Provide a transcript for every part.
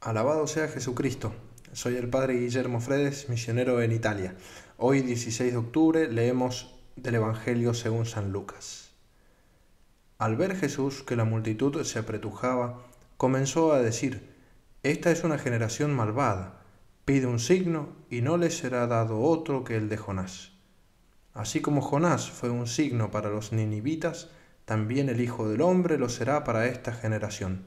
Alabado sea Jesucristo. Soy el Padre Guillermo Fredes, misionero en Italia. Hoy, 16 de octubre, leemos del Evangelio según San Lucas. Al ver Jesús que la multitud se apretujaba, comenzó a decir, Esta es una generación malvada, pide un signo y no le será dado otro que el de Jonás. Así como Jonás fue un signo para los ninivitas, también el Hijo del Hombre lo será para esta generación.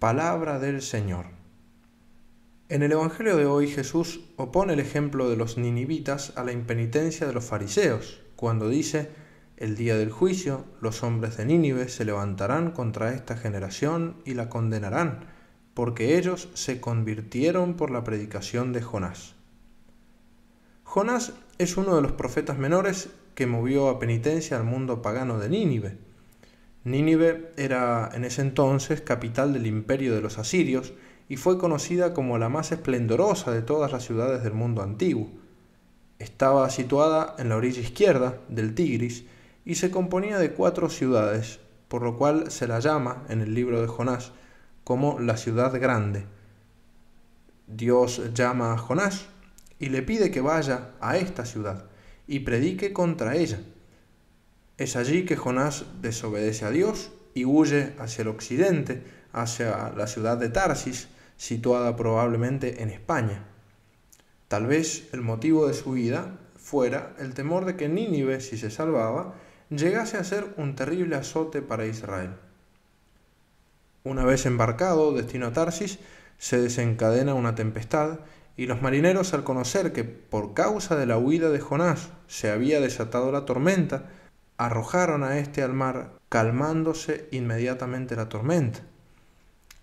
Palabra del Señor. En el Evangelio de hoy Jesús opone el ejemplo de los ninivitas a la impenitencia de los fariseos, cuando dice, el día del juicio los hombres de Nínive se levantarán contra esta generación y la condenarán, porque ellos se convirtieron por la predicación de Jonás. Jonás es uno de los profetas menores que movió a penitencia al mundo pagano de Nínive Nínive era en ese entonces capital del imperio de los asirios y fue conocida como la más esplendorosa de todas las ciudades del mundo antiguo. Estaba situada en la orilla izquierda del Tigris y se componía de cuatro ciudades, por lo cual se la llama en el libro de Jonás como la ciudad grande. Dios llama a Jonás y le pide que vaya a esta ciudad y predique contra ella es allí que Jonás desobedece a Dios y huye hacia el occidente, hacia la ciudad de Tarsis, situada probablemente en España. Tal vez el motivo de su huida fuera el temor de que Nínive, si se salvaba, llegase a ser un terrible azote para Israel. Una vez embarcado, destino a Tarsis, se desencadena una tempestad y los marineros al conocer que por causa de la huida de Jonás se había desatado la tormenta, arrojaron a éste al mar, calmándose inmediatamente la tormenta.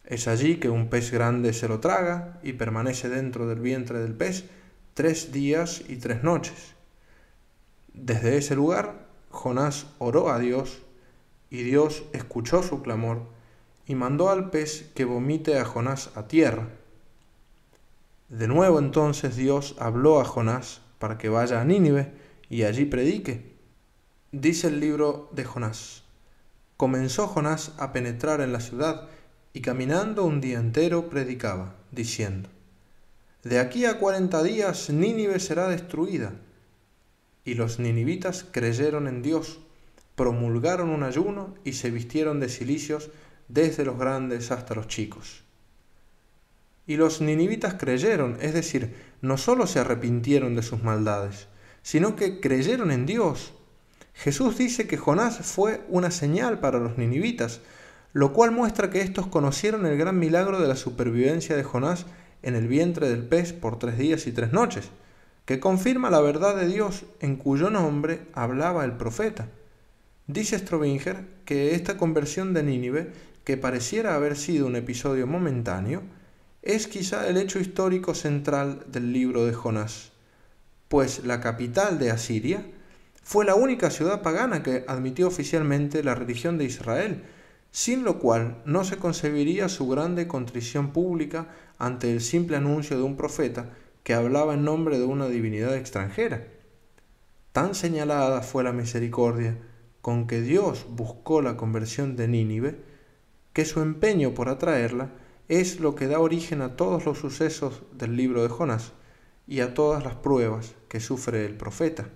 Es allí que un pez grande se lo traga y permanece dentro del vientre del pez tres días y tres noches. Desde ese lugar, Jonás oró a Dios y Dios escuchó su clamor y mandó al pez que vomite a Jonás a tierra. De nuevo entonces Dios habló a Jonás para que vaya a Nínive y allí predique Dice el libro de Jonás. Comenzó Jonás a penetrar en la ciudad y caminando un día entero predicaba, diciendo, De aquí a cuarenta días Nínive será destruida. Y los ninivitas creyeron en Dios, promulgaron un ayuno y se vistieron de cilicios desde los grandes hasta los chicos. Y los ninivitas creyeron, es decir, no sólo se arrepintieron de sus maldades, sino que creyeron en Dios Jesús dice que Jonás fue una señal para los ninivitas, lo cual muestra que estos conocieron el gran milagro de la supervivencia de Jonás en el vientre del pez por tres días y tres noches, que confirma la verdad de Dios en cuyo nombre hablaba el profeta. Dice Strobinger que esta conversión de Nínive, que pareciera haber sido un episodio momentáneo, es quizá el hecho histórico central del libro de Jonás, pues la capital de Asiria, fue la única ciudad pagana que admitió oficialmente la religión de Israel, sin lo cual no se concebiría su grande contrición pública ante el simple anuncio de un profeta que hablaba en nombre de una divinidad extranjera. Tan señalada fue la misericordia con que Dios buscó la conversión de Nínive, que su empeño por atraerla es lo que da origen a todos los sucesos del libro de Jonás y a todas las pruebas que sufre el profeta.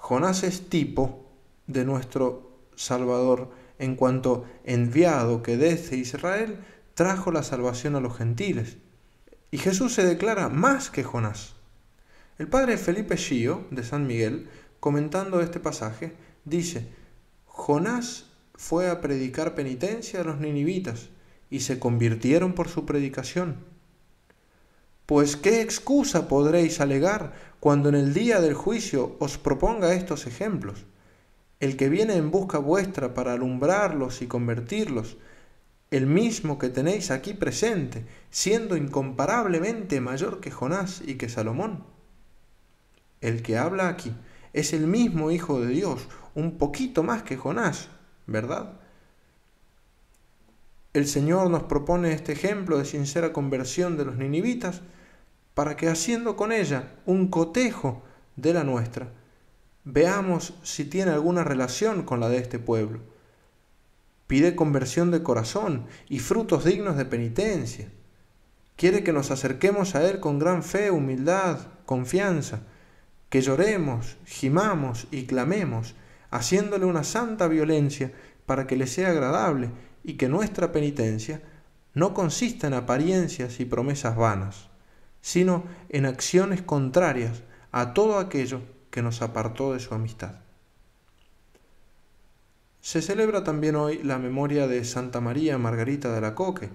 Jonás es tipo de nuestro Salvador en cuanto enviado que desde Israel trajo la salvación a los gentiles. Y Jesús se declara más que Jonás. El padre Felipe Gio, de San Miguel, comentando este pasaje, dice, Jonás fue a predicar penitencia a los ninivitas y se convirtieron por su predicación. Pues qué excusa podréis alegar cuando en el día del juicio os proponga estos ejemplos. El que viene en busca vuestra para alumbrarlos y convertirlos, el mismo que tenéis aquí presente, siendo incomparablemente mayor que Jonás y que Salomón. El que habla aquí es el mismo Hijo de Dios, un poquito más que Jonás, ¿verdad? El Señor nos propone este ejemplo de sincera conversión de los ninivitas para que haciendo con ella un cotejo de la nuestra, veamos si tiene alguna relación con la de este pueblo pide conversión de corazón y frutos dignos de penitencia. Quiere que nos acerquemos a Él con gran fe, humildad, confianza, que lloremos, gimamos y clamemos, haciéndole una santa violencia para que le sea agradable y que nuestra penitencia no consista en apariencias y promesas vanas, sino en acciones contrarias a todo aquello que nos apartó de su amistad. Se celebra también hoy la memoria de Santa María Margarita de la Coque,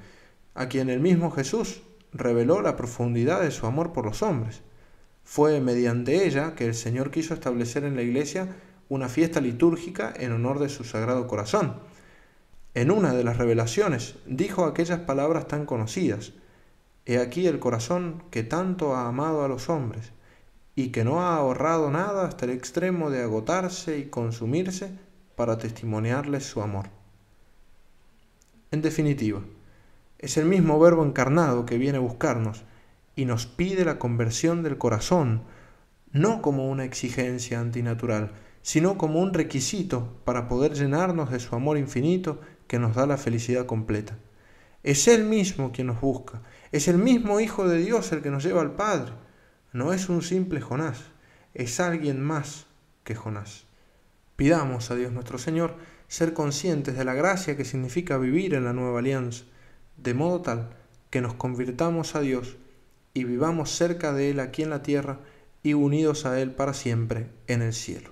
a quien el mismo Jesús reveló la profundidad de su amor por los hombres. Fue mediante ella que el Señor quiso establecer en la iglesia una fiesta litúrgica en honor de su sagrado corazón. En una de las revelaciones dijo aquellas palabras tan conocidas, He aquí el corazón que tanto ha amado a los hombres, y que no ha ahorrado nada hasta el extremo de agotarse y consumirse para testimoniarles su amor. En definitiva, es el mismo Verbo encarnado que viene a buscarnos y nos pide la conversión del corazón, no como una exigencia antinatural, sino como un requisito para poder llenarnos de su amor infinito que nos da la felicidad completa. Es Él mismo quien nos busca, es el mismo Hijo de Dios el que nos lleva al Padre. No es un simple Jonás, es alguien más que Jonás. Pidamos a Dios nuestro Señor ser conscientes de la gracia que significa vivir en la nueva alianza, de modo tal que nos convirtamos a Dios y vivamos cerca de Él aquí en la tierra y unidos a Él para siempre en el cielo.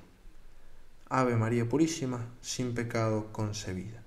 Ave María Purísima, sin pecado concebida.